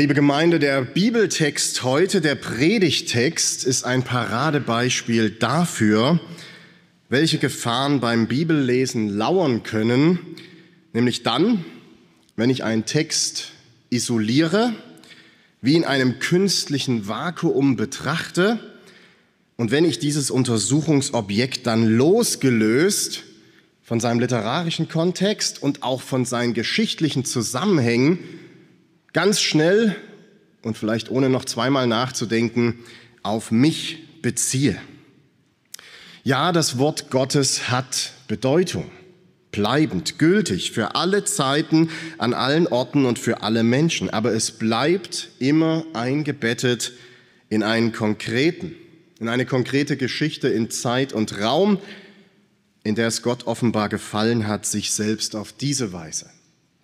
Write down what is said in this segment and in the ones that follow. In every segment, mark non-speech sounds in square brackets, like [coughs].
Liebe Gemeinde, der Bibeltext heute, der Predigtext, ist ein Paradebeispiel dafür, welche Gefahren beim Bibellesen lauern können, nämlich dann, wenn ich einen Text isoliere, wie in einem künstlichen Vakuum betrachte und wenn ich dieses Untersuchungsobjekt dann losgelöst von seinem literarischen Kontext und auch von seinen geschichtlichen Zusammenhängen ganz schnell und vielleicht ohne noch zweimal nachzudenken auf mich beziehe. Ja, das Wort Gottes hat Bedeutung, bleibend, gültig für alle Zeiten, an allen Orten und für alle Menschen, aber es bleibt immer eingebettet in einen konkreten, in eine konkrete Geschichte in Zeit und Raum, in der es Gott offenbar gefallen hat, sich selbst auf diese Weise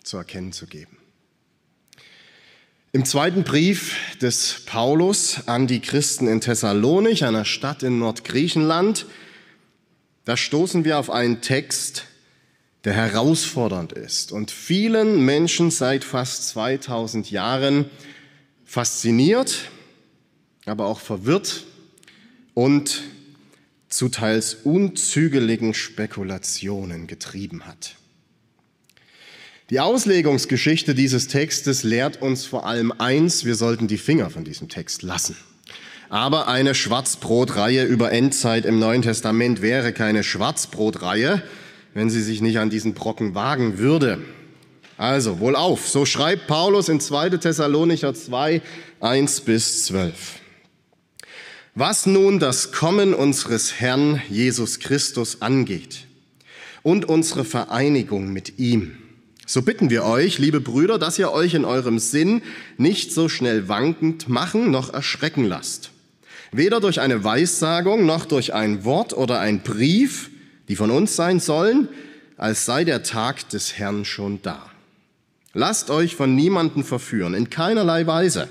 zu erkennen zu geben. Im zweiten Brief des Paulus an die Christen in Thessalonich, einer Stadt in Nordgriechenland, da stoßen wir auf einen Text, der herausfordernd ist und vielen Menschen seit fast 2000 Jahren fasziniert, aber auch verwirrt und zu teils unzügeligen Spekulationen getrieben hat. Die Auslegungsgeschichte dieses Textes lehrt uns vor allem eins, wir sollten die Finger von diesem Text lassen. Aber eine Schwarzbrotreihe über Endzeit im Neuen Testament wäre keine Schwarzbrotreihe, wenn sie sich nicht an diesen Brocken wagen würde. Also, wohl auf, so schreibt Paulus in 2. Thessalonicher 2, 1 bis 12. Was nun das Kommen unseres Herrn Jesus Christus angeht und unsere Vereinigung mit ihm, so bitten wir euch, liebe Brüder, dass ihr euch in eurem Sinn nicht so schnell wankend machen noch erschrecken lasst. Weder durch eine Weissagung noch durch ein Wort oder ein Brief, die von uns sein sollen, als sei der Tag des Herrn schon da. Lasst euch von niemanden verführen, in keinerlei Weise.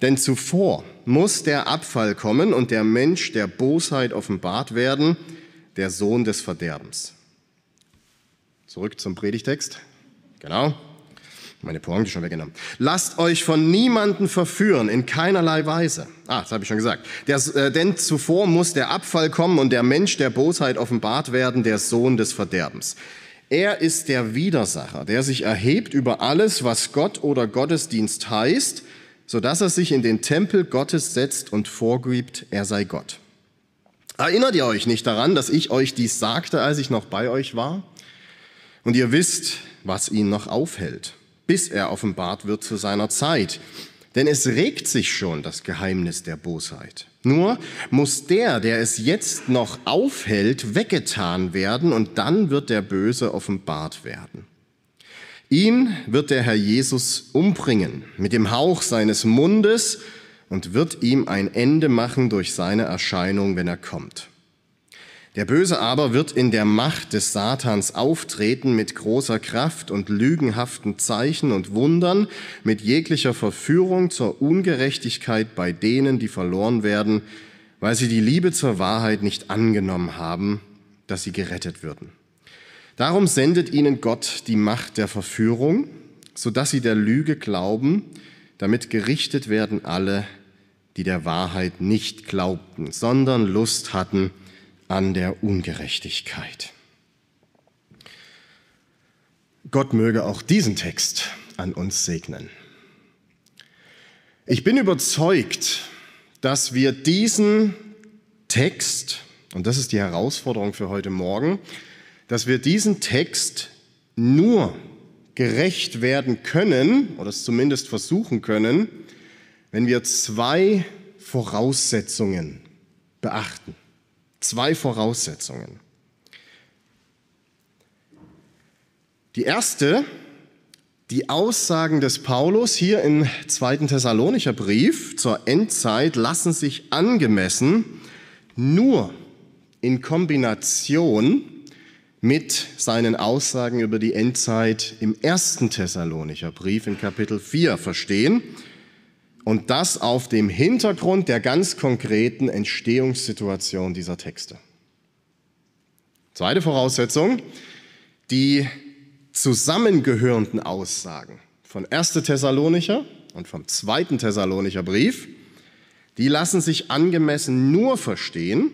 Denn zuvor muss der Abfall kommen und der Mensch der Bosheit offenbart werden, der Sohn des Verderbens. Zurück zum Predigtext. Genau. Meine Pointe schon weggenommen. Lasst euch von niemanden verführen, in keinerlei Weise. Ah, das habe ich schon gesagt. Der, äh, denn zuvor muss der Abfall kommen und der Mensch der Bosheit offenbart werden, der Sohn des Verderbens. Er ist der Widersacher, der sich erhebt über alles, was Gott oder Gottesdienst heißt, so dass er sich in den Tempel Gottes setzt und vorgibt, er sei Gott. Erinnert ihr euch nicht daran, dass ich euch dies sagte, als ich noch bei euch war? Und ihr wisst, was ihn noch aufhält, bis er offenbart wird zu seiner Zeit. Denn es regt sich schon das Geheimnis der Bosheit. Nur muss der, der es jetzt noch aufhält, weggetan werden und dann wird der Böse offenbart werden. Ihn wird der Herr Jesus umbringen mit dem Hauch seines Mundes und wird ihm ein Ende machen durch seine Erscheinung, wenn er kommt. Der Böse aber wird in der Macht des Satans auftreten mit großer Kraft und lügenhaften Zeichen und Wundern, mit jeglicher Verführung zur Ungerechtigkeit bei denen, die verloren werden, weil sie die Liebe zur Wahrheit nicht angenommen haben, dass sie gerettet würden. Darum sendet ihnen Gott die Macht der Verführung, so dass sie der Lüge glauben, damit gerichtet werden alle, die der Wahrheit nicht glaubten, sondern Lust hatten, an der Ungerechtigkeit. Gott möge auch diesen Text an uns segnen. Ich bin überzeugt, dass wir diesen Text, und das ist die Herausforderung für heute Morgen, dass wir diesen Text nur gerecht werden können, oder es zumindest versuchen können, wenn wir zwei Voraussetzungen beachten. Zwei Voraussetzungen. Die erste Die Aussagen des Paulus hier im zweiten Thessalonicher Brief zur Endzeit lassen sich angemessen nur in Kombination mit seinen Aussagen über die Endzeit im ersten Thessalonicher Brief in Kapitel 4 verstehen und das auf dem Hintergrund der ganz konkreten Entstehungssituation dieser Texte. Zweite Voraussetzung, die zusammengehörenden Aussagen von 1. Thessalonicher und vom 2. Thessalonicher Brief, die lassen sich angemessen nur verstehen,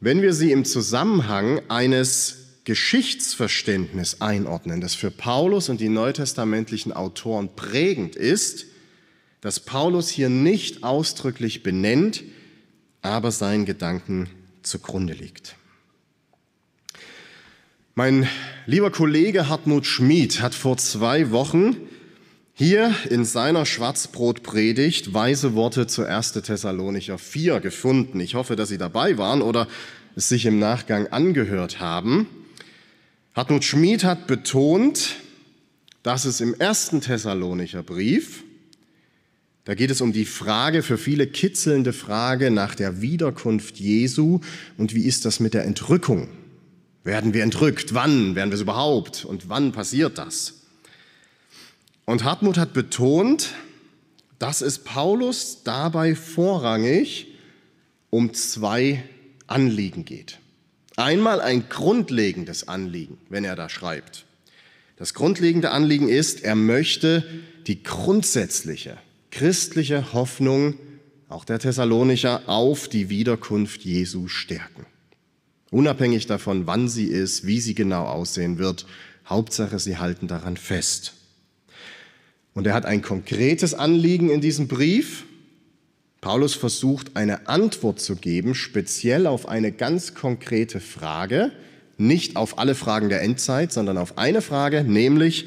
wenn wir sie im Zusammenhang eines Geschichtsverständnisses einordnen, das für Paulus und die neutestamentlichen Autoren prägend ist, dass Paulus hier nicht ausdrücklich benennt, aber seinen Gedanken zugrunde liegt. Mein lieber Kollege Hartmut Schmid hat vor zwei Wochen hier in seiner Schwarzbrotpredigt weise Worte zu 1. Thessalonicher 4 gefunden. Ich hoffe, dass Sie dabei waren oder es sich im Nachgang angehört haben. Hartmut Schmid hat betont, dass es im 1. Thessalonicher Brief, da geht es um die Frage, für viele kitzelnde Frage nach der Wiederkunft Jesu und wie ist das mit der Entrückung? Werden wir entrückt? Wann werden wir es überhaupt? Und wann passiert das? Und Hartmut hat betont, dass es Paulus dabei vorrangig um zwei Anliegen geht. Einmal ein grundlegendes Anliegen, wenn er da schreibt. Das grundlegende Anliegen ist, er möchte die grundsätzliche christliche Hoffnung, auch der Thessalonicher, auf die Wiederkunft Jesu stärken. Unabhängig davon, wann sie ist, wie sie genau aussehen wird, Hauptsache, sie halten daran fest. Und er hat ein konkretes Anliegen in diesem Brief. Paulus versucht eine Antwort zu geben, speziell auf eine ganz konkrete Frage, nicht auf alle Fragen der Endzeit, sondern auf eine Frage, nämlich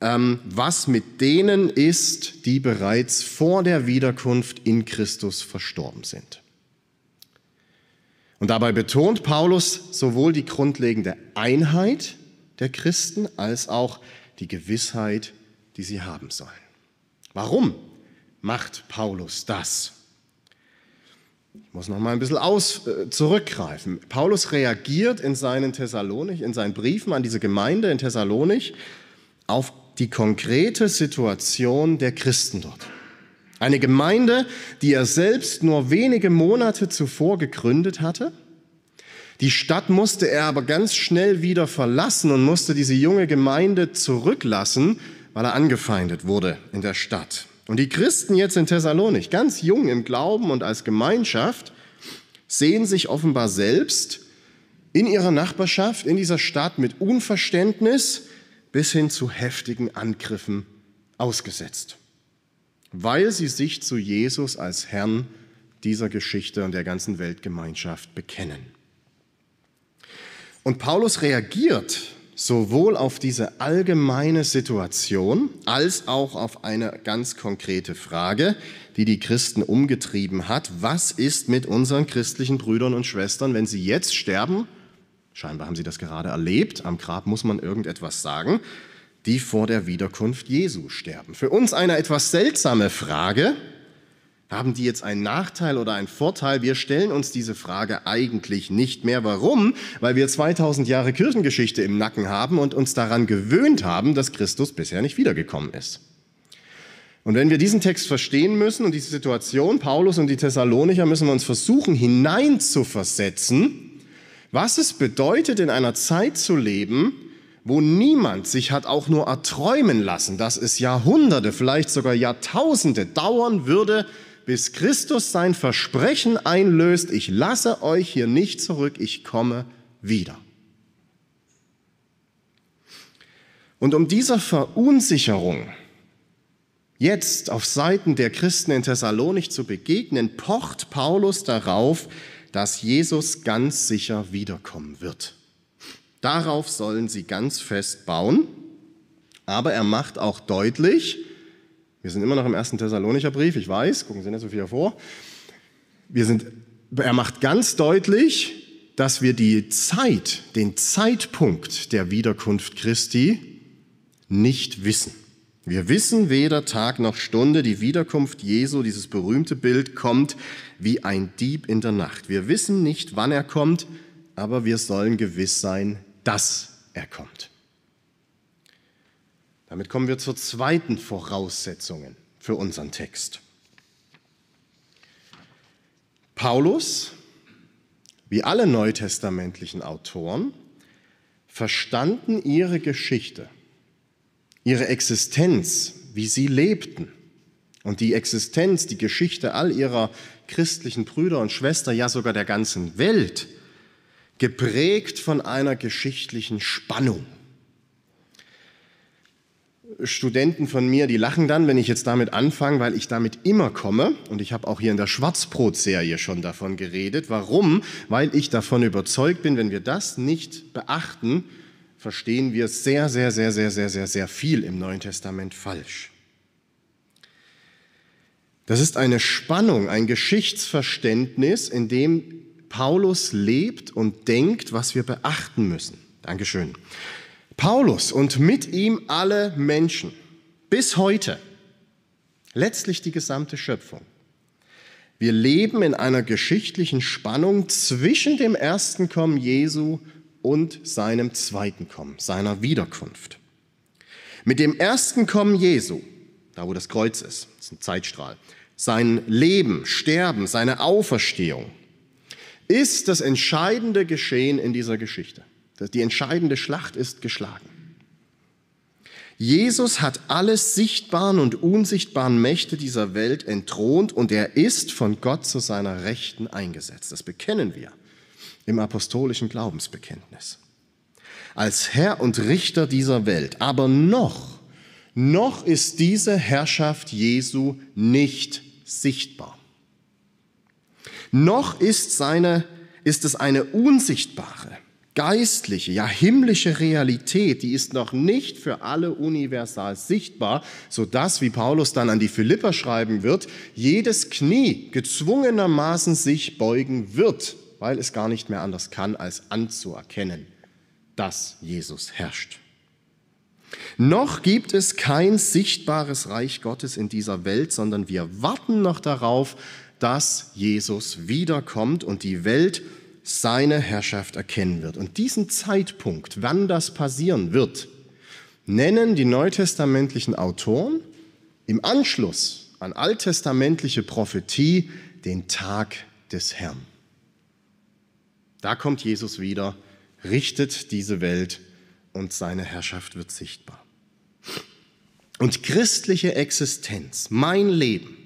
ähm, was mit denen ist, die bereits vor der Wiederkunft in Christus verstorben sind. Und dabei betont Paulus sowohl die grundlegende Einheit der Christen als auch die Gewissheit, die sie haben sollen. Warum macht Paulus das? Ich muss noch mal ein bisschen aus, äh, zurückgreifen. Paulus reagiert in seinen Thessalonich, in seinen Briefen an diese Gemeinde in Thessalonich auf die konkrete Situation der Christen dort. Eine Gemeinde, die er selbst nur wenige Monate zuvor gegründet hatte. Die Stadt musste er aber ganz schnell wieder verlassen und musste diese junge Gemeinde zurücklassen, weil er angefeindet wurde in der Stadt. Und die Christen jetzt in Thessalonik, ganz jung im Glauben und als Gemeinschaft, sehen sich offenbar selbst in ihrer Nachbarschaft, in dieser Stadt mit Unverständnis bis hin zu heftigen Angriffen ausgesetzt, weil sie sich zu Jesus als Herrn dieser Geschichte und der ganzen Weltgemeinschaft bekennen. Und Paulus reagiert sowohl auf diese allgemeine Situation als auch auf eine ganz konkrete Frage, die die Christen umgetrieben hat. Was ist mit unseren christlichen Brüdern und Schwestern, wenn sie jetzt sterben? Scheinbar haben sie das gerade erlebt. Am Grab muss man irgendetwas sagen, die vor der Wiederkunft Jesu sterben. Für uns eine etwas seltsame Frage, haben die jetzt einen Nachteil oder einen Vorteil? Wir stellen uns diese Frage eigentlich nicht mehr. Warum? Weil wir 2000 Jahre Kirchengeschichte im Nacken haben und uns daran gewöhnt haben, dass Christus bisher nicht wiedergekommen ist. Und wenn wir diesen Text verstehen müssen und diese Situation, Paulus und die Thessalonicher, müssen wir uns versuchen hineinzuversetzen, was es bedeutet, in einer Zeit zu leben, wo niemand sich hat auch nur erträumen lassen, dass es Jahrhunderte, vielleicht sogar Jahrtausende dauern würde, bis Christus sein Versprechen einlöst, ich lasse euch hier nicht zurück, ich komme wieder. Und um dieser Verunsicherung jetzt auf Seiten der Christen in Thessalonik zu begegnen, pocht Paulus darauf, dass Jesus ganz sicher wiederkommen wird. Darauf sollen sie ganz fest bauen, aber er macht auch deutlich, wir sind immer noch im ersten Thessalonicher Brief, ich weiß, gucken Sie nicht so viel hervor. Wir sind, er macht ganz deutlich, dass wir die Zeit, den Zeitpunkt der Wiederkunft Christi nicht wissen. Wir wissen weder Tag noch Stunde, die Wiederkunft Jesu, dieses berühmte Bild, kommt wie ein Dieb in der Nacht. Wir wissen nicht, wann er kommt, aber wir sollen gewiss sein, dass er kommt. Damit kommen wir zur zweiten Voraussetzung für unseren Text. Paulus, wie alle neutestamentlichen Autoren, verstanden ihre Geschichte, ihre Existenz, wie sie lebten und die Existenz, die Geschichte all ihrer christlichen Brüder und Schwestern, ja sogar der ganzen Welt, geprägt von einer geschichtlichen Spannung. Studenten von mir, die lachen dann, wenn ich jetzt damit anfange, weil ich damit immer komme. Und ich habe auch hier in der Schwarzbrot-Serie schon davon geredet. Warum? Weil ich davon überzeugt bin, wenn wir das nicht beachten, verstehen wir sehr, sehr, sehr, sehr, sehr, sehr, sehr viel im Neuen Testament falsch. Das ist eine Spannung, ein Geschichtsverständnis, in dem Paulus lebt und denkt, was wir beachten müssen. Dankeschön. Paulus und mit ihm alle Menschen bis heute, letztlich die gesamte Schöpfung. Wir leben in einer geschichtlichen Spannung zwischen dem ersten Kommen Jesu und seinem zweiten Kommen, seiner Wiederkunft. Mit dem ersten Kommen Jesu, da wo das Kreuz ist, das ist ein Zeitstrahl, sein Leben, Sterben, seine Auferstehung, ist das entscheidende Geschehen in dieser Geschichte. Die entscheidende Schlacht ist geschlagen. Jesus hat alle sichtbaren und unsichtbaren Mächte dieser Welt entthront und er ist von Gott zu seiner Rechten eingesetzt. Das bekennen wir im apostolischen Glaubensbekenntnis. Als Herr und Richter dieser Welt. Aber noch, noch ist diese Herrschaft Jesu nicht sichtbar. Noch ist, seine, ist es eine unsichtbare, geistliche, ja himmlische Realität, die ist noch nicht für alle universal sichtbar, so dass, wie Paulus dann an die Philipper schreiben wird, jedes Knie gezwungenermaßen sich beugen wird, weil es gar nicht mehr anders kann, als anzuerkennen, dass Jesus herrscht. Noch gibt es kein sichtbares Reich Gottes in dieser Welt, sondern wir warten noch darauf, dass Jesus wiederkommt und die Welt seine Herrschaft erkennen wird. Und diesen Zeitpunkt, wann das passieren wird, nennen die neutestamentlichen Autoren im Anschluss an alttestamentliche Prophetie den Tag des Herrn. Da kommt Jesus wieder, richtet diese Welt und seine Herrschaft wird sichtbar. Und christliche Existenz, mein Leben,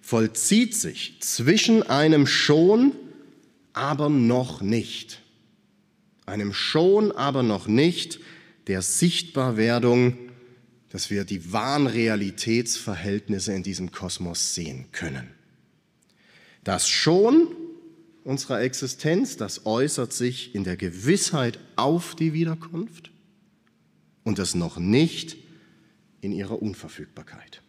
vollzieht sich zwischen einem schon aber noch nicht. Einem schon, aber noch nicht der Sichtbarwerdung, dass wir die wahren Realitätsverhältnisse in diesem Kosmos sehen können. Das schon unserer Existenz, das äußert sich in der Gewissheit auf die Wiederkunft und das noch nicht in ihrer Unverfügbarkeit.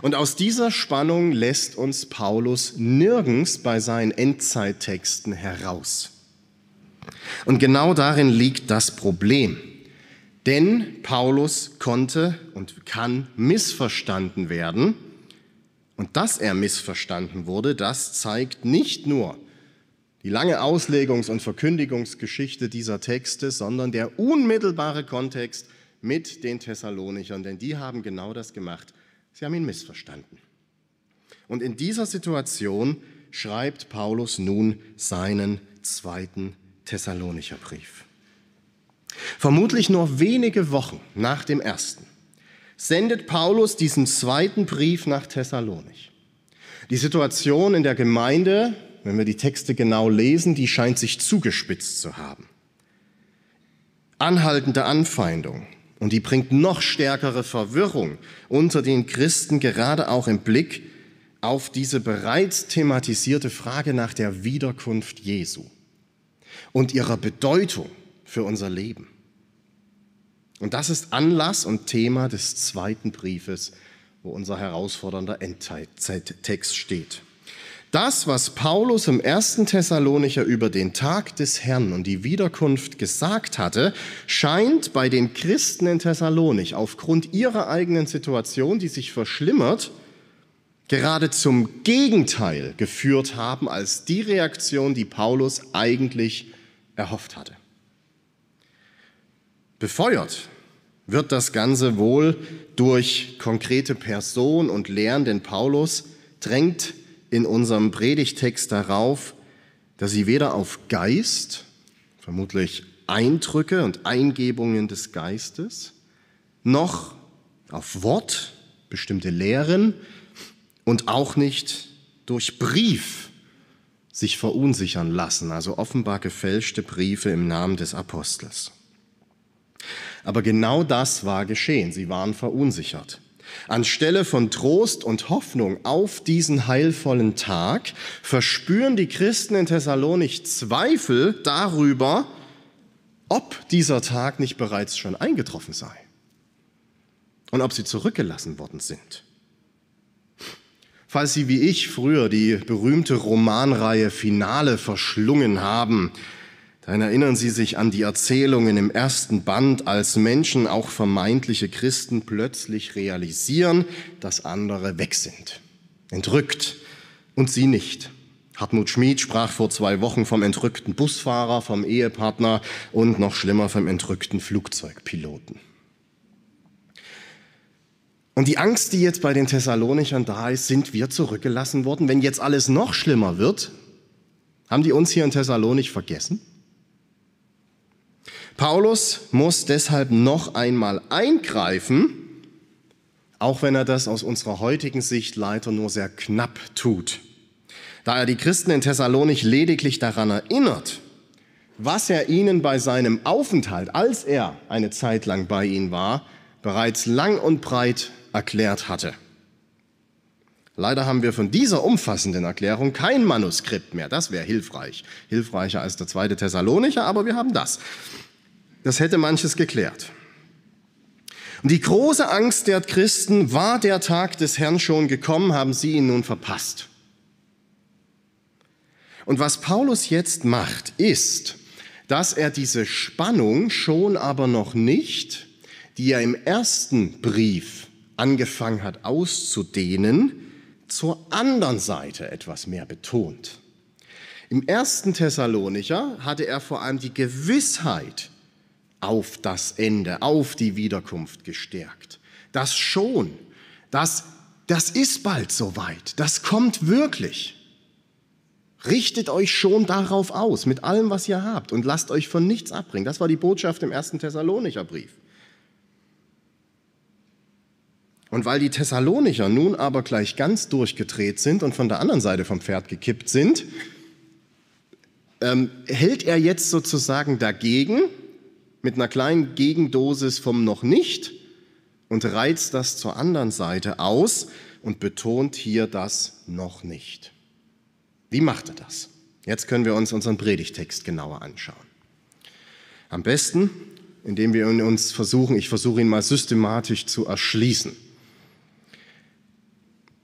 Und aus dieser Spannung lässt uns Paulus nirgends bei seinen Endzeittexten heraus. Und genau darin liegt das Problem. Denn Paulus konnte und kann missverstanden werden. Und dass er missverstanden wurde, das zeigt nicht nur die lange Auslegungs- und Verkündigungsgeschichte dieser Texte, sondern der unmittelbare Kontext mit den Thessalonichern, denn die haben genau das gemacht, Sie haben ihn missverstanden. Und in dieser Situation schreibt Paulus nun seinen zweiten Thessalonicher Brief. Vermutlich nur wenige Wochen nach dem ersten sendet Paulus diesen zweiten Brief nach Thessalonich. Die Situation in der Gemeinde, wenn wir die Texte genau lesen, die scheint sich zugespitzt zu haben. Anhaltende Anfeindung, und die bringt noch stärkere Verwirrung unter den Christen, gerade auch im Blick auf diese bereits thematisierte Frage nach der Wiederkunft Jesu und ihrer Bedeutung für unser Leben. Und das ist Anlass und Thema des zweiten Briefes, wo unser herausfordernder Endzeittext steht. Das, was Paulus im ersten Thessalonicher über den Tag des Herrn und die Wiederkunft gesagt hatte, scheint bei den Christen in Thessalonich aufgrund ihrer eigenen Situation, die sich verschlimmert, gerade zum Gegenteil geführt haben als die Reaktion, die Paulus eigentlich erhofft hatte. Befeuert wird das Ganze wohl durch konkrete Person und Lehren, denn Paulus drängt in unserem Predigtext darauf, dass sie weder auf Geist, vermutlich Eindrücke und Eingebungen des Geistes, noch auf Wort, bestimmte Lehren und auch nicht durch Brief sich verunsichern lassen, also offenbar gefälschte Briefe im Namen des Apostels. Aber genau das war geschehen, sie waren verunsichert. Anstelle von Trost und Hoffnung auf diesen heilvollen Tag verspüren die Christen in Thessalonich Zweifel darüber, ob dieser Tag nicht bereits schon eingetroffen sei und ob sie zurückgelassen worden sind. Falls Sie wie ich früher die berühmte Romanreihe Finale verschlungen haben, dann erinnern Sie sich an die Erzählungen im ersten Band, als Menschen, auch vermeintliche Christen, plötzlich realisieren, dass andere weg sind. Entrückt und sie nicht. Hartmut Schmid sprach vor zwei Wochen vom entrückten Busfahrer, vom Ehepartner und noch schlimmer vom entrückten Flugzeugpiloten. Und die Angst, die jetzt bei den Thessalonichern da ist, sind wir zurückgelassen worden. Wenn jetzt alles noch schlimmer wird, haben die uns hier in Thessalonich vergessen? Paulus muss deshalb noch einmal eingreifen, auch wenn er das aus unserer heutigen Sicht leider nur sehr knapp tut. Da er die Christen in Thessalonich lediglich daran erinnert, was er ihnen bei seinem Aufenthalt, als er eine Zeit lang bei ihnen war, bereits lang und breit erklärt hatte. Leider haben wir von dieser umfassenden Erklärung kein Manuskript mehr. Das wäre hilfreich. Hilfreicher als der zweite Thessalonicher, aber wir haben das. Das hätte manches geklärt. Und die große Angst der Christen, war der Tag des Herrn schon gekommen, haben sie ihn nun verpasst. Und was Paulus jetzt macht, ist, dass er diese Spannung schon aber noch nicht, die er im ersten Brief angefangen hat auszudehnen, zur anderen Seite etwas mehr betont. Im ersten Thessalonicher hatte er vor allem die Gewissheit auf das Ende, auf die Wiederkunft gestärkt. Das schon, das, das ist bald soweit, das kommt wirklich. Richtet euch schon darauf aus, mit allem, was ihr habt, und lasst euch von nichts abbringen. Das war die Botschaft im ersten Thessalonicher Brief. Und weil die Thessalonicher nun aber gleich ganz durchgedreht sind und von der anderen Seite vom Pferd gekippt sind, ähm, hält er jetzt sozusagen dagegen mit einer kleinen Gegendosis vom noch nicht und reizt das zur anderen Seite aus und betont hier das noch nicht. Wie macht er das? Jetzt können wir uns unseren Predigtext genauer anschauen. Am besten, indem wir uns versuchen, ich versuche ihn mal systematisch zu erschließen.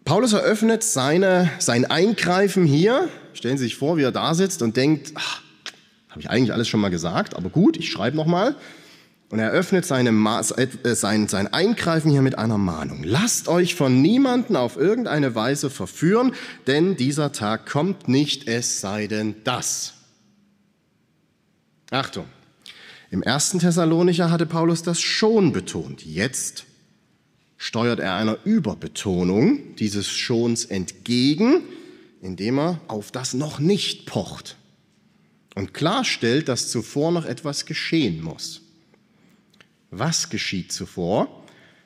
Paulus eröffnet seine, sein Eingreifen hier. Stellen Sie sich vor, wie er da sitzt und denkt, ach, habe ich eigentlich alles schon mal gesagt, aber gut, ich schreibe nochmal. Und er öffnet seine, äh, sein, sein Eingreifen hier mit einer Mahnung. Lasst euch von niemanden auf irgendeine Weise verführen, denn dieser Tag kommt nicht, es sei denn das. Achtung, im ersten Thessalonicher hatte Paulus das schon betont. Jetzt steuert er einer Überbetonung dieses Schons entgegen, indem er auf das noch nicht pocht und klarstellt, dass zuvor noch etwas geschehen muss. Was geschieht zuvor?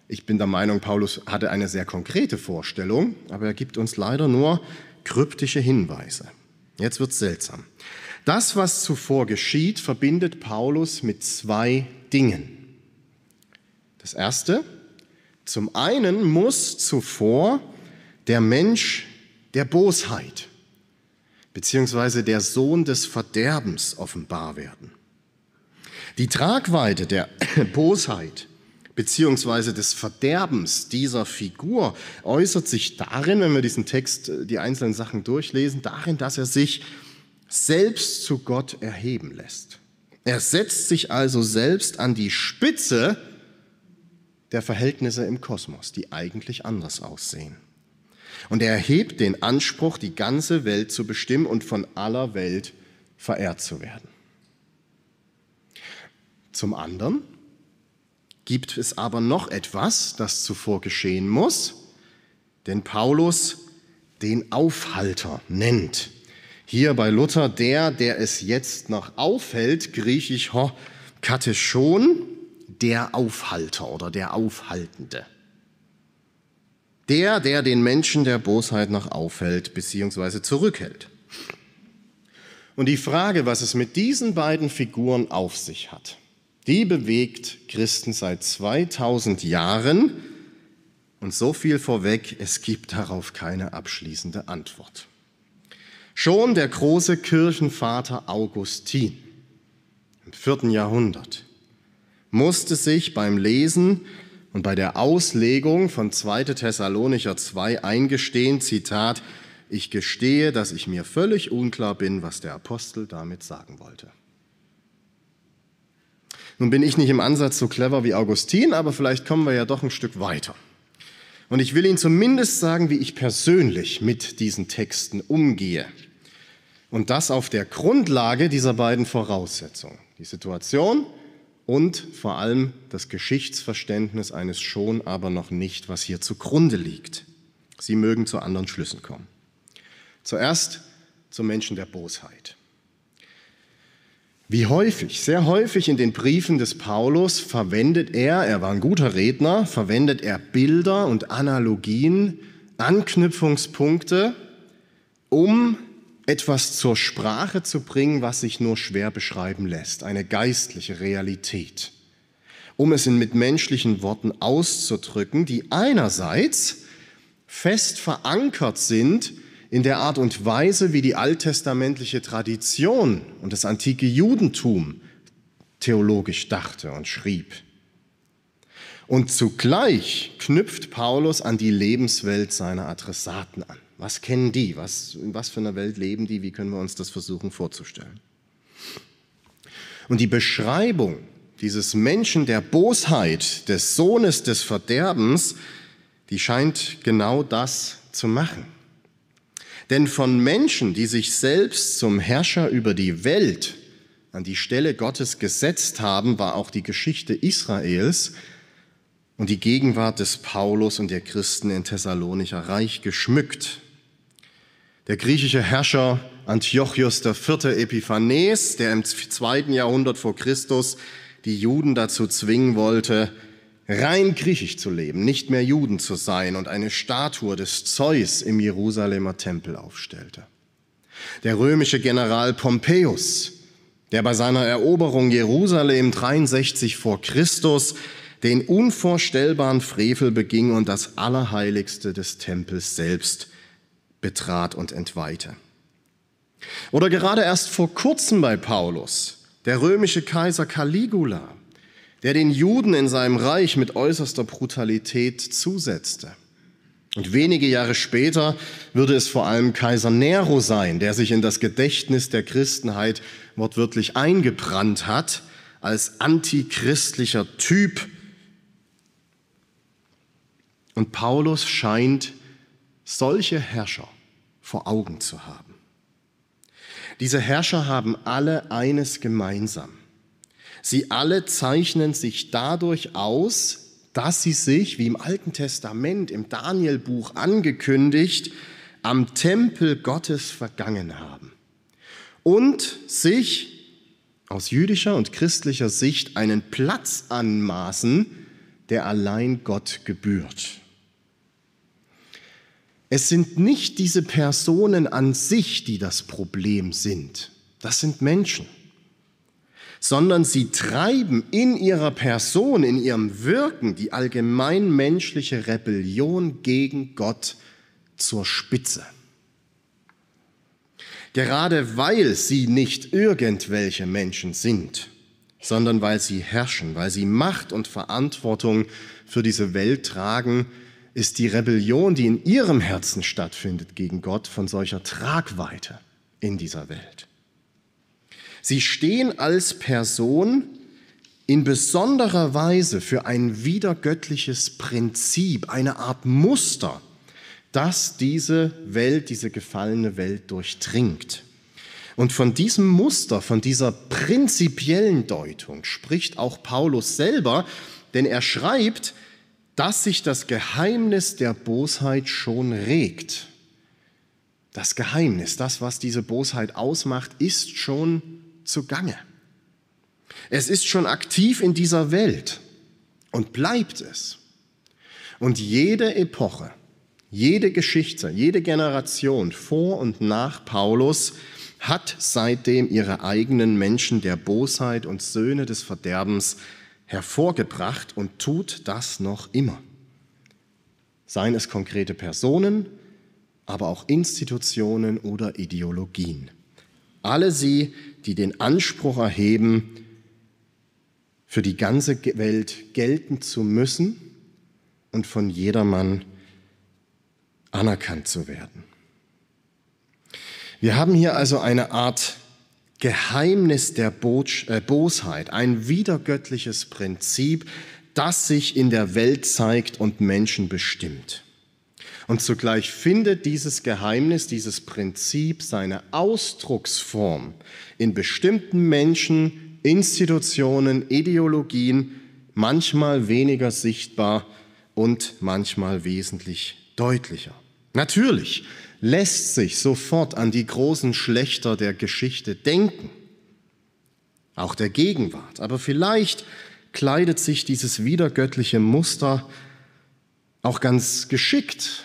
Ich bin der Meinung, Paulus hatte eine sehr konkrete Vorstellung, aber er gibt uns leider nur kryptische Hinweise. Jetzt wird es seltsam. Das, was zuvor geschieht, verbindet Paulus mit zwei Dingen. Das erste, zum einen muss zuvor der Mensch der Bosheit beziehungsweise der Sohn des Verderbens offenbar werden. Die Tragweite der [coughs] Bosheit beziehungsweise des Verderbens dieser Figur äußert sich darin, wenn wir diesen Text, äh, die einzelnen Sachen durchlesen, darin, dass er sich selbst zu Gott erheben lässt. Er setzt sich also selbst an die Spitze der Verhältnisse im Kosmos, die eigentlich anders aussehen. Und er erhebt den Anspruch, die ganze Welt zu bestimmen und von aller Welt verehrt zu werden. Zum anderen gibt es aber noch etwas, das zuvor geschehen muss, denn Paulus den Aufhalter nennt. Hier bei Luther der, der es jetzt noch aufhält, griechisch ho, katechon, der Aufhalter oder der Aufhaltende. Der, der den Menschen der Bosheit noch aufhält bzw. zurückhält. Und die Frage, was es mit diesen beiden Figuren auf sich hat, die bewegt Christen seit 2000 Jahren. Und so viel vorweg, es gibt darauf keine abschließende Antwort. Schon der große Kirchenvater Augustin im vierten Jahrhundert musste sich beim Lesen und bei der Auslegung von 2. Thessalonicher 2 eingestehen, Zitat, ich gestehe, dass ich mir völlig unklar bin, was der Apostel damit sagen wollte. Nun bin ich nicht im Ansatz so clever wie Augustin, aber vielleicht kommen wir ja doch ein Stück weiter. Und ich will Ihnen zumindest sagen, wie ich persönlich mit diesen Texten umgehe. Und das auf der Grundlage dieser beiden Voraussetzungen. Die Situation und vor allem das Geschichtsverständnis eines schon, aber noch nicht, was hier zugrunde liegt. Sie mögen zu anderen Schlüssen kommen. Zuerst zum Menschen der Bosheit. Wie häufig, sehr häufig in den Briefen des Paulus verwendet er, er war ein guter Redner, verwendet er Bilder und Analogien, Anknüpfungspunkte, um etwas zur Sprache zu bringen, was sich nur schwer beschreiben lässt, eine geistliche Realität, um es in mit menschlichen Worten auszudrücken, die einerseits fest verankert sind in der Art und Weise, wie die alttestamentliche Tradition und das antike Judentum theologisch dachte und schrieb. Und zugleich knüpft Paulus an die Lebenswelt seiner Adressaten an. Was kennen die? Was, in was für einer Welt leben die? Wie können wir uns das versuchen vorzustellen? Und die Beschreibung dieses Menschen der Bosheit, des Sohnes des Verderbens, die scheint genau das zu machen. Denn von Menschen, die sich selbst zum Herrscher über die Welt an die Stelle Gottes gesetzt haben, war auch die Geschichte Israels und die Gegenwart des Paulus und der Christen in Thessalonicher reich geschmückt. Der griechische Herrscher Antiochus IV. Epiphanes, der im zweiten Jahrhundert vor Christus die Juden dazu zwingen wollte, rein griechisch zu leben, nicht mehr Juden zu sein und eine Statue des Zeus im Jerusalemer Tempel aufstellte. Der römische General Pompeius, der bei seiner Eroberung Jerusalem 63 vor Christus den unvorstellbaren Frevel beging und das Allerheiligste des Tempels selbst betrat und entweihte. Oder gerade erst vor kurzem bei Paulus, der römische Kaiser Caligula, der den Juden in seinem Reich mit äußerster Brutalität zusetzte. Und wenige Jahre später würde es vor allem Kaiser Nero sein, der sich in das Gedächtnis der Christenheit wortwörtlich eingebrannt hat als antichristlicher Typ. Und Paulus scheint solche Herrscher vor Augen zu haben. Diese Herrscher haben alle eines gemeinsam. Sie alle zeichnen sich dadurch aus, dass sie sich, wie im Alten Testament, im Danielbuch angekündigt, am Tempel Gottes vergangen haben und sich aus jüdischer und christlicher Sicht einen Platz anmaßen, der allein Gott gebührt. Es sind nicht diese Personen an sich, die das Problem sind. Das sind Menschen sondern sie treiben in ihrer Person, in ihrem Wirken die allgemeinmenschliche Rebellion gegen Gott zur Spitze. Gerade weil sie nicht irgendwelche Menschen sind, sondern weil sie herrschen, weil sie Macht und Verantwortung für diese Welt tragen, ist die Rebellion, die in ihrem Herzen stattfindet gegen Gott, von solcher Tragweite in dieser Welt. Sie stehen als Person in besonderer Weise für ein wiedergöttliches Prinzip, eine Art Muster, das diese Welt, diese gefallene Welt durchdringt. Und von diesem Muster, von dieser prinzipiellen Deutung spricht auch Paulus selber, denn er schreibt, dass sich das Geheimnis der Bosheit schon regt. Das Geheimnis, das, was diese Bosheit ausmacht, ist schon zugange. Es ist schon aktiv in dieser Welt und bleibt es. Und jede Epoche, jede Geschichte, jede Generation vor und nach Paulus hat seitdem ihre eigenen Menschen der Bosheit und Söhne des Verderbens hervorgebracht und tut das noch immer. Seien es konkrete Personen, aber auch Institutionen oder Ideologien. Alle sie, die den Anspruch erheben, für die ganze Welt gelten zu müssen und von jedermann anerkannt zu werden. Wir haben hier also eine Art Geheimnis der äh, Bosheit, ein wiedergöttliches Prinzip, das sich in der Welt zeigt und Menschen bestimmt. Und zugleich findet dieses Geheimnis, dieses Prinzip seine Ausdrucksform in bestimmten Menschen, Institutionen, Ideologien, manchmal weniger sichtbar und manchmal wesentlich deutlicher. Natürlich lässt sich sofort an die großen Schlechter der Geschichte denken, auch der Gegenwart. Aber vielleicht kleidet sich dieses wiedergöttliche Muster auch ganz geschickt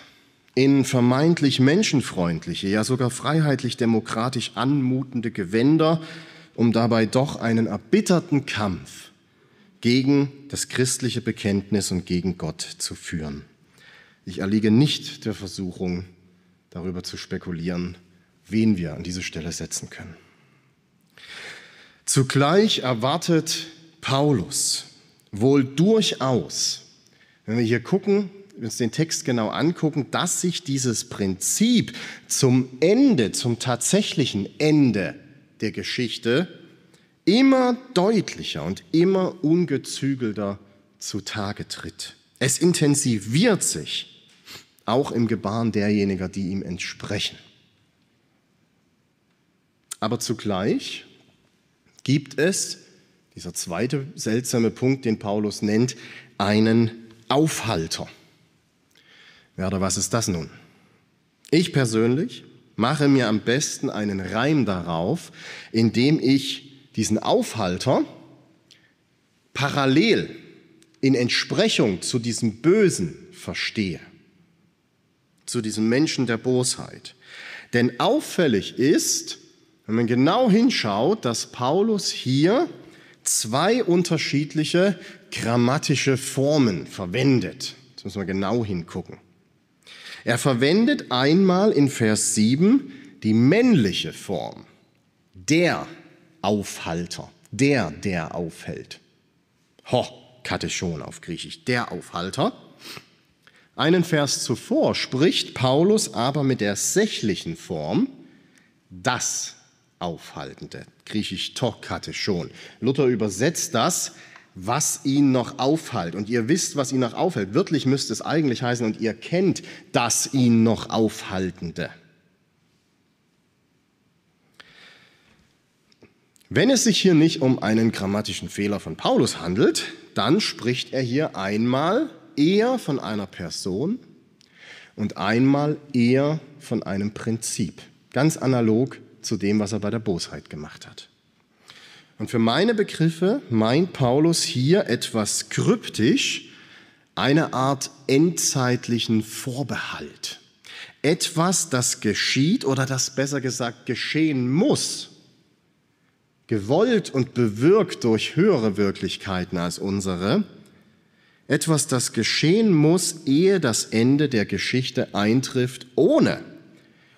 in vermeintlich menschenfreundliche, ja sogar freiheitlich-demokratisch anmutende Gewänder, um dabei doch einen erbitterten Kampf gegen das christliche Bekenntnis und gegen Gott zu führen. Ich erliege nicht der Versuchung, darüber zu spekulieren, wen wir an diese Stelle setzen können. Zugleich erwartet Paulus wohl durchaus, wenn wir hier gucken, uns den Text genau angucken, dass sich dieses Prinzip zum Ende, zum tatsächlichen Ende der Geschichte immer deutlicher und immer ungezügelter zutage tritt. Es intensiviert sich auch im Gebaren derjenigen, die ihm entsprechen. Aber zugleich gibt es, dieser zweite seltsame Punkt, den Paulus nennt, einen Aufhalter. Ja, oder was ist das nun? Ich persönlich mache mir am besten einen Reim darauf, indem ich diesen Aufhalter parallel in Entsprechung zu diesem Bösen verstehe zu diesem Menschen der Bosheit. Denn auffällig ist, wenn man genau hinschaut, dass Paulus hier zwei unterschiedliche grammatische Formen verwendet. Jetzt müssen wir genau hingucken. Er verwendet einmal in Vers 7 die männliche Form, der Aufhalter, der, der aufhält. Ho, Katechon auf Griechisch, der Aufhalter. Einen Vers zuvor spricht Paulus aber mit der sächlichen Form das Aufhaltende, griechisch tokate schon. Luther übersetzt das, was ihn noch aufhält. Und ihr wisst, was ihn noch aufhält. Wörtlich müsste es eigentlich heißen, und ihr kennt das ihn noch Aufhaltende. Wenn es sich hier nicht um einen grammatischen Fehler von Paulus handelt, dann spricht er hier einmal eher von einer Person und einmal eher von einem Prinzip. Ganz analog zu dem, was er bei der Bosheit gemacht hat. Und für meine Begriffe meint Paulus hier etwas kryptisch, eine Art endzeitlichen Vorbehalt. Etwas, das geschieht oder das besser gesagt geschehen muss. Gewollt und bewirkt durch höhere Wirklichkeiten als unsere, etwas, das geschehen muss, ehe das Ende der Geschichte eintrifft, ohne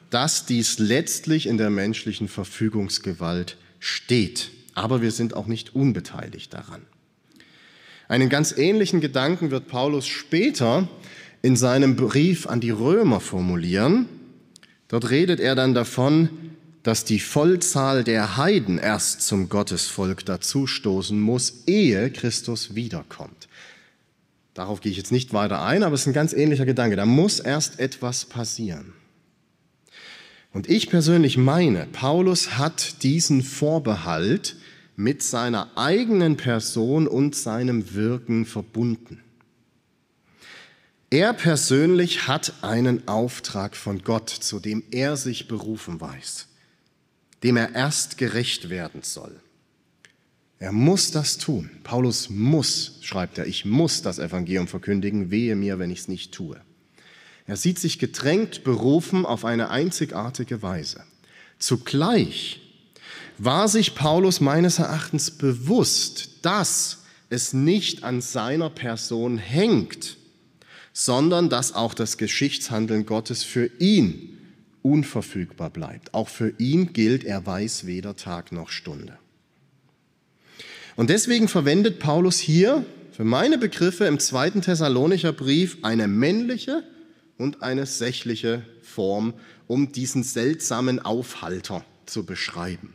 dass dies letztlich in der menschlichen Verfügungsgewalt steht. aber wir sind auch nicht unbeteiligt daran. Einen ganz ähnlichen Gedanken wird Paulus später in seinem Brief an die Römer formulieren. Dort redet er dann davon, dass die Vollzahl der Heiden erst zum Gottesvolk dazustoßen muss, ehe Christus wiederkommt. Darauf gehe ich jetzt nicht weiter ein, aber es ist ein ganz ähnlicher Gedanke. Da muss erst etwas passieren. Und ich persönlich meine, Paulus hat diesen Vorbehalt mit seiner eigenen Person und seinem Wirken verbunden. Er persönlich hat einen Auftrag von Gott, zu dem er sich berufen weiß, dem er erst gerecht werden soll. Er muss das tun. Paulus muss, schreibt er, ich muss das Evangelium verkündigen, wehe mir, wenn ich es nicht tue. Er sieht sich gedrängt berufen auf eine einzigartige Weise. Zugleich war sich Paulus meines Erachtens bewusst, dass es nicht an seiner Person hängt, sondern dass auch das Geschichtshandeln Gottes für ihn unverfügbar bleibt. Auch für ihn gilt, er weiß weder Tag noch Stunde. Und deswegen verwendet Paulus hier für meine Begriffe im zweiten Thessalonicher Brief eine männliche und eine sächliche Form, um diesen seltsamen Aufhalter zu beschreiben.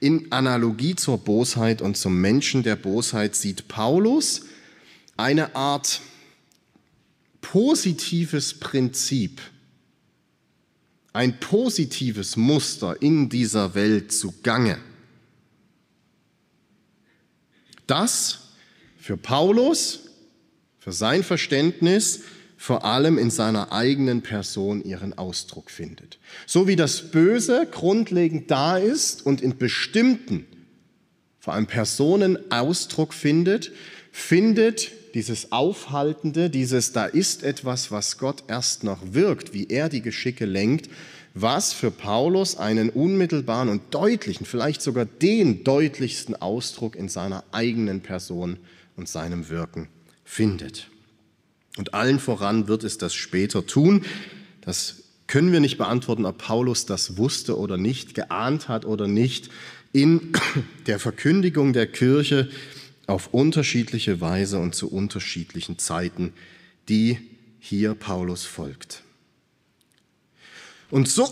In Analogie zur Bosheit und zum Menschen der Bosheit sieht Paulus eine Art positives Prinzip, ein positives Muster in dieser Welt zugange das für Paulus, für sein Verständnis, vor allem in seiner eigenen Person ihren Ausdruck findet. So wie das Böse grundlegend da ist und in bestimmten, vor allem Personen Ausdruck findet, findet dieses Aufhaltende, dieses da ist etwas, was Gott erst noch wirkt, wie er die Geschicke lenkt, was für Paulus einen unmittelbaren und deutlichen, vielleicht sogar den deutlichsten Ausdruck in seiner eigenen Person und seinem Wirken findet. Und allen voran wird es das später tun. Das können wir nicht beantworten, ob Paulus das wusste oder nicht, geahnt hat oder nicht, in [coughs] der Verkündigung der Kirche auf unterschiedliche Weise und zu unterschiedlichen Zeiten, die hier Paulus folgt. Und so,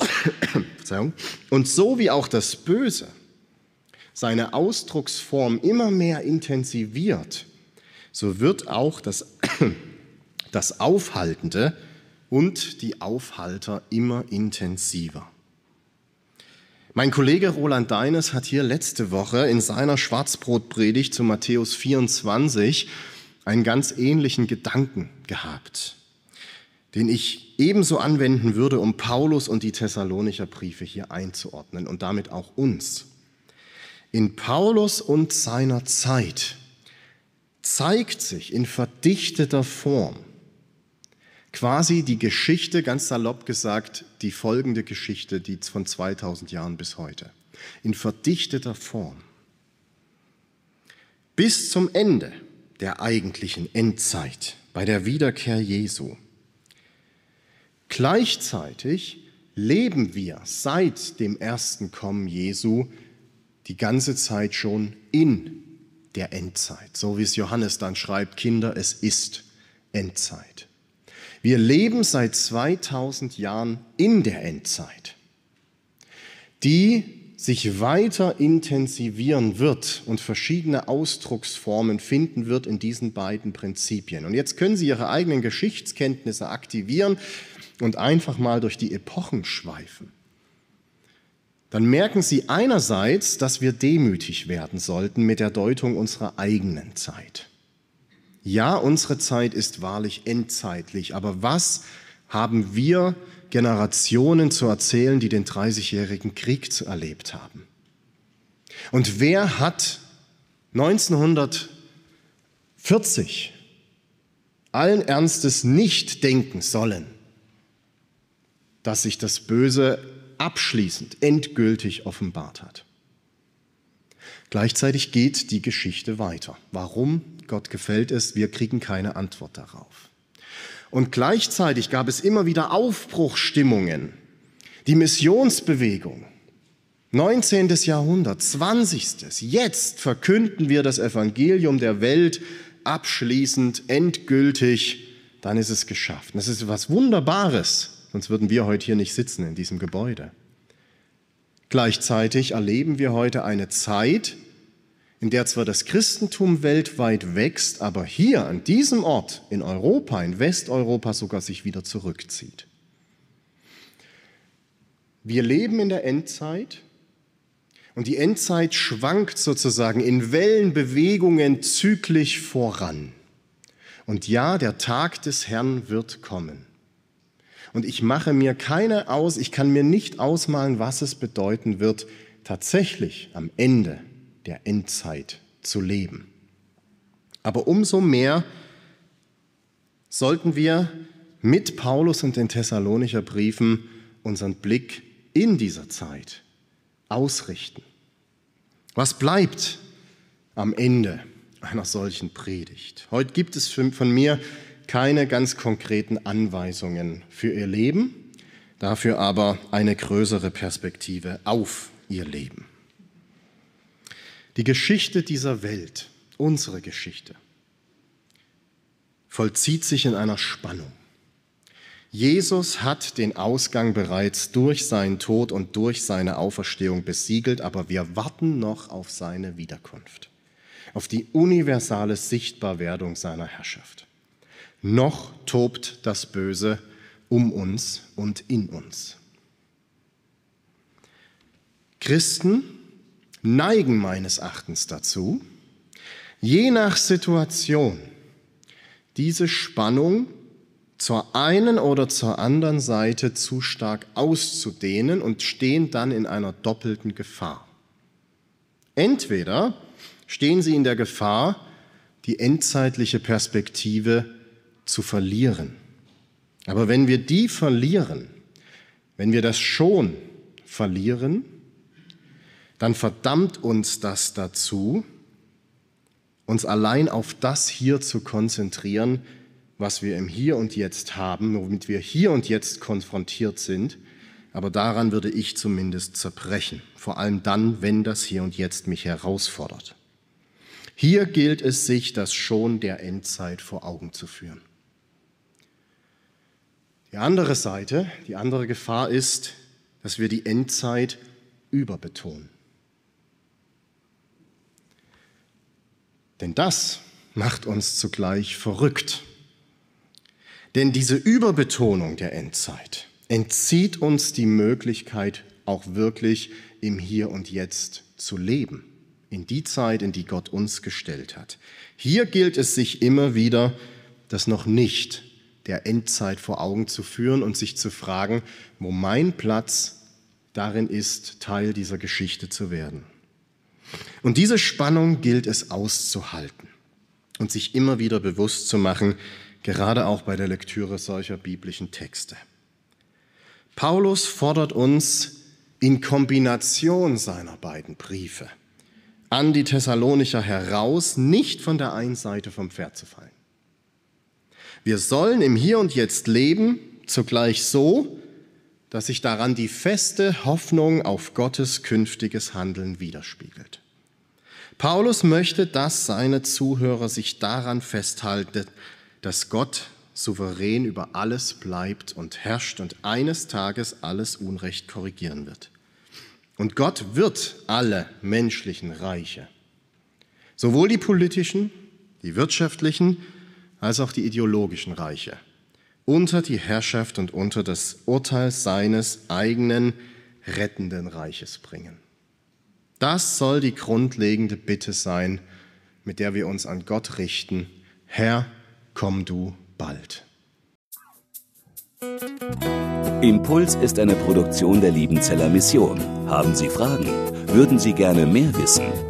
[coughs] und so wie auch das Böse seine Ausdrucksform immer mehr intensiviert, so wird auch das, [coughs] das Aufhaltende und die Aufhalter immer intensiver. Mein Kollege Roland Deines hat hier letzte Woche in seiner Schwarzbrotpredigt zu Matthäus 24 einen ganz ähnlichen Gedanken gehabt den ich ebenso anwenden würde, um Paulus und die Thessalonicher Briefe hier einzuordnen und damit auch uns. In Paulus und seiner Zeit zeigt sich in verdichteter Form quasi die Geschichte, ganz salopp gesagt, die folgende Geschichte, die von 2000 Jahren bis heute. In verdichteter Form. Bis zum Ende der eigentlichen Endzeit, bei der Wiederkehr Jesu Gleichzeitig leben wir seit dem ersten Kommen Jesu die ganze Zeit schon in der Endzeit. So wie es Johannes dann schreibt, Kinder, es ist Endzeit. Wir leben seit 2000 Jahren in der Endzeit, die sich weiter intensivieren wird und verschiedene Ausdrucksformen finden wird in diesen beiden Prinzipien. Und jetzt können Sie Ihre eigenen Geschichtskenntnisse aktivieren und einfach mal durch die Epochen schweifen, dann merken Sie einerseits, dass wir demütig werden sollten mit der Deutung unserer eigenen Zeit. Ja, unsere Zeit ist wahrlich endzeitlich, aber was haben wir Generationen zu erzählen, die den 30-jährigen Krieg erlebt haben? Und wer hat 1940 allen Ernstes nicht denken sollen, dass sich das Böse abschließend, endgültig offenbart hat. Gleichzeitig geht die Geschichte weiter. Warum? Gott gefällt es, wir kriegen keine Antwort darauf. Und gleichzeitig gab es immer wieder Aufbruchstimmungen. Die Missionsbewegung 19. Jahrhundert, 20. Jetzt verkünden wir das Evangelium der Welt abschließend, endgültig, dann ist es geschafft. Das ist was Wunderbares, sonst würden wir heute hier nicht sitzen in diesem Gebäude. Gleichzeitig erleben wir heute eine Zeit, in der zwar das Christentum weltweit wächst, aber hier an diesem Ort in Europa, in Westeuropa sogar sich wieder zurückzieht. Wir leben in der Endzeit und die Endzeit schwankt sozusagen in Wellenbewegungen zyklisch voran. Und ja, der Tag des Herrn wird kommen. Und ich mache mir keine aus, ich kann mir nicht ausmalen, was es bedeuten wird, tatsächlich am Ende der Endzeit zu leben. Aber umso mehr sollten wir mit Paulus und den Thessalonicher Briefen unseren Blick in dieser Zeit ausrichten. Was bleibt am Ende einer solchen Predigt? Heute gibt es von mir keine ganz konkreten Anweisungen für ihr Leben, dafür aber eine größere Perspektive auf ihr Leben. Die Geschichte dieser Welt, unsere Geschichte, vollzieht sich in einer Spannung. Jesus hat den Ausgang bereits durch seinen Tod und durch seine Auferstehung besiegelt, aber wir warten noch auf seine Wiederkunft, auf die universale Sichtbarwerdung seiner Herrschaft noch tobt das Böse um uns und in uns. Christen neigen meines Erachtens dazu, je nach Situation diese Spannung zur einen oder zur anderen Seite zu stark auszudehnen und stehen dann in einer doppelten Gefahr. Entweder stehen sie in der Gefahr, die endzeitliche Perspektive zu verlieren. Aber wenn wir die verlieren, wenn wir das schon verlieren, dann verdammt uns das dazu, uns allein auf das hier zu konzentrieren, was wir im Hier und Jetzt haben, womit wir hier und jetzt konfrontiert sind. Aber daran würde ich zumindest zerbrechen, vor allem dann, wenn das Hier und Jetzt mich herausfordert. Hier gilt es sich, das schon der Endzeit vor Augen zu führen. Die andere Seite, die andere Gefahr ist, dass wir die Endzeit überbetonen. Denn das macht uns zugleich verrückt. Denn diese Überbetonung der Endzeit entzieht uns die Möglichkeit, auch wirklich im Hier und Jetzt zu leben, in die Zeit, in die Gott uns gestellt hat. Hier gilt es sich immer wieder, das noch nicht der Endzeit vor Augen zu führen und sich zu fragen, wo mein Platz darin ist, Teil dieser Geschichte zu werden. Und diese Spannung gilt es auszuhalten und sich immer wieder bewusst zu machen, gerade auch bei der Lektüre solcher biblischen Texte. Paulus fordert uns in Kombination seiner beiden Briefe an die Thessalonicher heraus, nicht von der einen Seite vom Pferd zu fallen. Wir sollen im Hier und Jetzt leben, zugleich so, dass sich daran die feste Hoffnung auf Gottes künftiges Handeln widerspiegelt. Paulus möchte, dass seine Zuhörer sich daran festhalten, dass Gott souverän über alles bleibt und herrscht und eines Tages alles Unrecht korrigieren wird. Und Gott wird alle menschlichen Reiche, sowohl die politischen, die wirtschaftlichen, als auch die ideologischen Reiche unter die Herrschaft und unter das Urteil seines eigenen rettenden Reiches bringen. Das soll die grundlegende Bitte sein, mit der wir uns an Gott richten. Herr, komm du bald. Impuls ist eine Produktion der Liebenzeller Mission. Haben Sie Fragen? Würden Sie gerne mehr wissen?